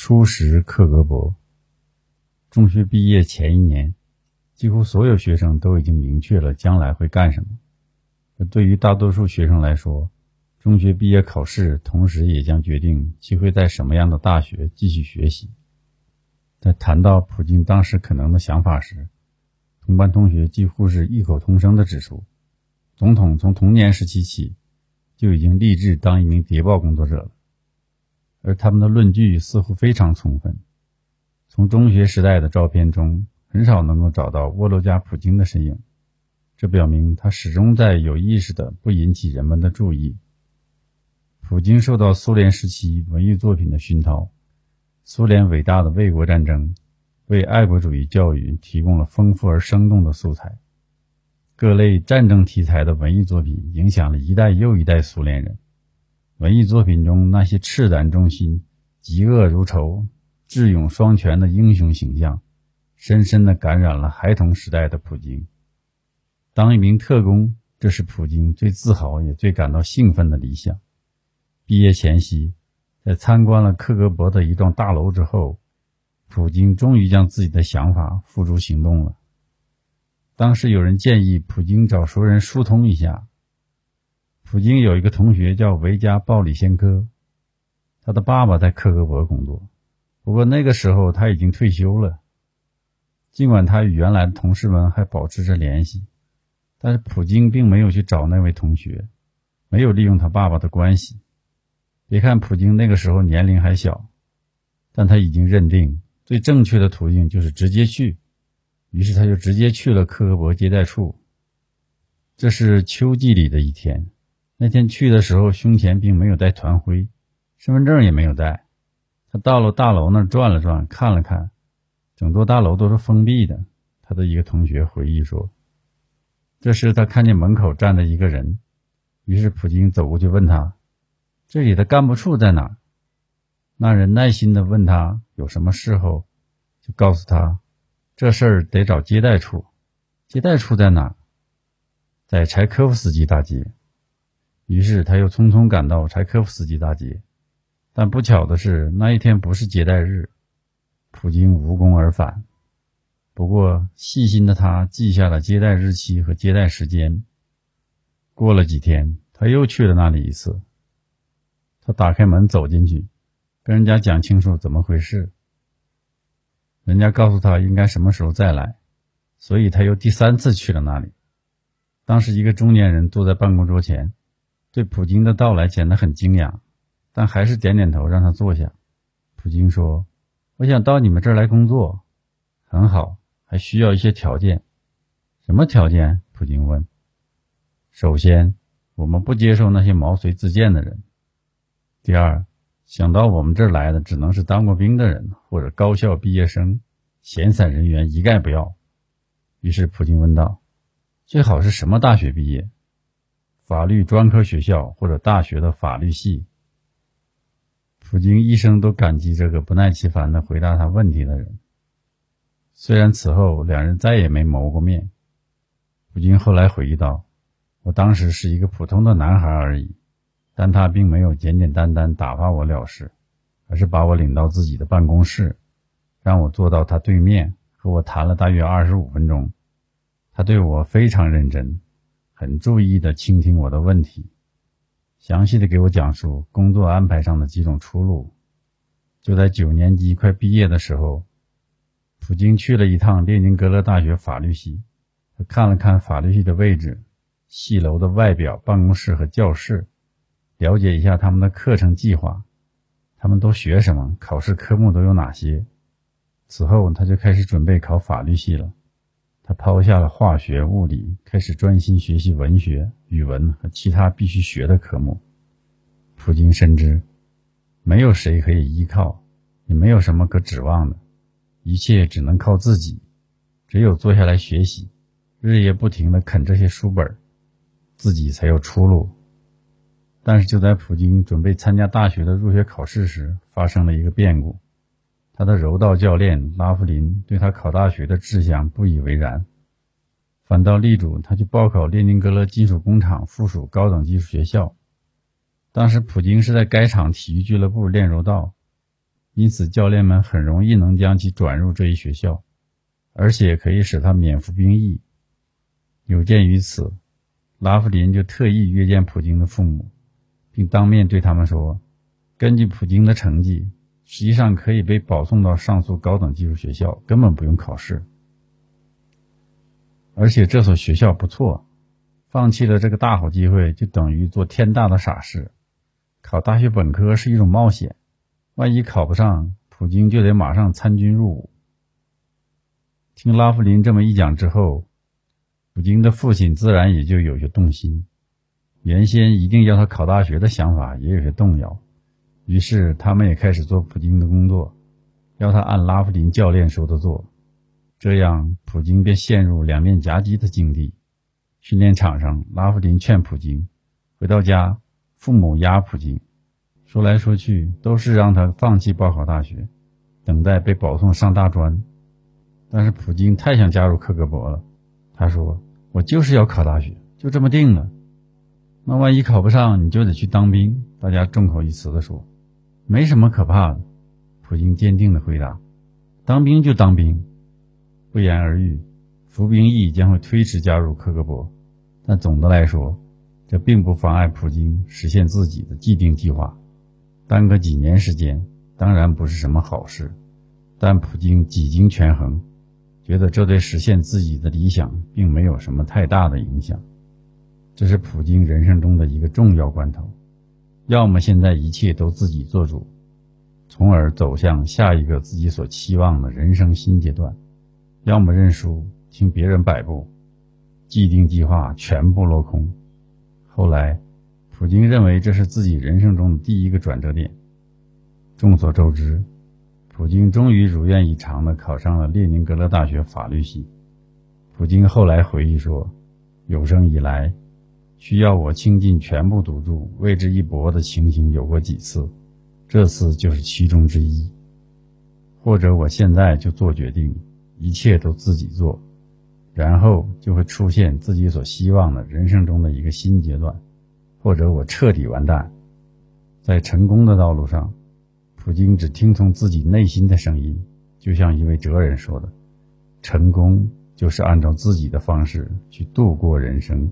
初识克格勃。中学毕业前一年，几乎所有学生都已经明确了将来会干什么。这对于大多数学生来说，中学毕业考试同时也将决定其会在什么样的大学继续学习。在谈到普京当时可能的想法时，同班同学几乎是异口同声地指出：总统从童年时期起就已经立志当一名谍报工作者了。而他们的论据似乎非常充分。从中学时代的照片中，很少能够找到沃洛加·普京的身影，这表明他始终在有意识的不引起人们的注意。普京受到苏联时期文艺作品的熏陶，苏联伟大的卫国战争为爱国主义教育提供了丰富而生动的素材。各类战争题材的文艺作品影响了一代又一代苏联人。文艺作品中那些赤胆忠心、嫉恶如仇、智勇双全的英雄形象，深深地感染了孩童时代的普京。当一名特工，这是普京最自豪也最感到兴奋的理想。毕业前夕，在参观了克格勃的一幢大楼之后，普京终于将自己的想法付诸行动了。当时有人建议普京找熟人疏通一下。普京有一个同学叫维加·鲍里先科，他的爸爸在克格勃工作，不过那个时候他已经退休了。尽管他与原来的同事们还保持着联系，但是普京并没有去找那位同学，没有利用他爸爸的关系。别看普京那个时候年龄还小，但他已经认定最正确的途径就是直接去，于是他就直接去了克格勃接待处。这是秋季里的一天。那天去的时候，胸前并没有带团徽，身份证也没有带。他到了大楼那儿转了转，看了看，整座大楼都是封闭的。他的一个同学回忆说：“这时他看见门口站着一个人，于是普京走过去问他：‘这里的干部处在哪？’那人耐心地问他有什么事后，就告诉他：‘这事儿得找接待处。接待处在哪？在柴科夫斯基大街。’”于是他又匆匆赶到柴科夫斯基大街，但不巧的是那一天不是接待日，普京无功而返。不过细心的他记下了接待日期和接待时间。过了几天，他又去了那里一次。他打开门走进去，跟人家讲清楚怎么回事。人家告诉他应该什么时候再来，所以他又第三次去了那里。当时一个中年人坐在办公桌前。对普京的到来显得很惊讶，但还是点点头，让他坐下。普京说：“我想到你们这儿来工作，很好，还需要一些条件。什么条件？”普京问。“首先，我们不接受那些毛遂自荐的人。第二，想到我们这儿来的只能是当过兵的人或者高校毕业生，闲散人员一概不要。”于是普京问道：“最好是什么大学毕业？”法律专科学校或者大学的法律系。普京一生都感激这个不耐其烦的回答他问题的人。虽然此后两人再也没谋过面，普京后来回忆道：“我当时是一个普通的男孩而已，但他并没有简简单单打发我了事，而是把我领到自己的办公室，让我坐到他对面，和我谈了大约二十五分钟。他对我非常认真。”很注意的倾听我的问题，详细的给我讲述工作安排上的几种出路。就在九年级快毕业的时候，普京去了一趟列宁格勒大学法律系，他看了看法律系的位置、系楼的外表、办公室和教室，了解一下他们的课程计划，他们都学什么，考试科目都有哪些。此后，他就开始准备考法律系了。他抛下了化学、物理，开始专心学习文学、语文和其他必须学的科目。普京深知，没有谁可以依靠，也没有什么可指望的，一切只能靠自己。只有坐下来学习，日夜不停地啃这些书本，自己才有出路。但是就在普京准备参加大学的入学考试时，发生了一个变故。他的柔道教练拉夫林对他考大学的志向不以为然，反倒力主他去报考列宁格勒金属工厂附属高等技术学校。当时普京是在该厂体育俱乐部练柔道，因此教练们很容易能将其转入这一学校，而且可以使他免服兵役。有鉴于此，拉夫林就特意约见普京的父母，并当面对他们说：“根据普京的成绩，实际上可以被保送到上述高等技术学校，根本不用考试。而且这所学校不错，放弃了这个大好机会，就等于做天大的傻事。考大学本科是一种冒险。”万一考不上，普京就得马上参军入伍。听拉夫林这么一讲之后，普京的父亲自然也就有些动心。原先一定要他考大学的想法也有些动摇，于是他们也开始做普京的工作，要他按拉夫林教练说的做。这样，普京便陷入两面夹击的境地。训练场上，拉夫林劝普京；回到家，父母压普京。说来说去都是让他放弃报考大学，等待被保送上大专。但是普京太想加入克格勃了，他说：“我就是要考大学，就这么定了。那万一考不上，你就得去当兵。”大家众口一词地说：“没什么可怕的。”普京坚定地回答：“当兵就当兵。”不言而喻，服兵役将会推迟加入克格勃。但总的来说，这并不妨碍普京实现自己的既定计划。耽搁几年时间，当然不是什么好事，但普京几经权衡，觉得这对实现自己的理想并没有什么太大的影响。这是普京人生中的一个重要关头，要么现在一切都自己做主，从而走向下一个自己所期望的人生新阶段；要么认输，听别人摆布，既定计划全部落空。后来。普京认为这是自己人生中的第一个转折点。众所周知，普京终于如愿以偿地考上了列宁格勒大学法律系。普京后来回忆说：“有生以来，需要我倾尽全部赌注为之一搏的情形有过几次，这次就是其中之一。或者我现在就做决定，一切都自己做，然后就会出现自己所希望的人生中的一个新阶段。”或者我彻底完蛋，在成功的道路上，普京只听从自己内心的声音，就像一位哲人说的：“成功就是按照自己的方式去度过人生。”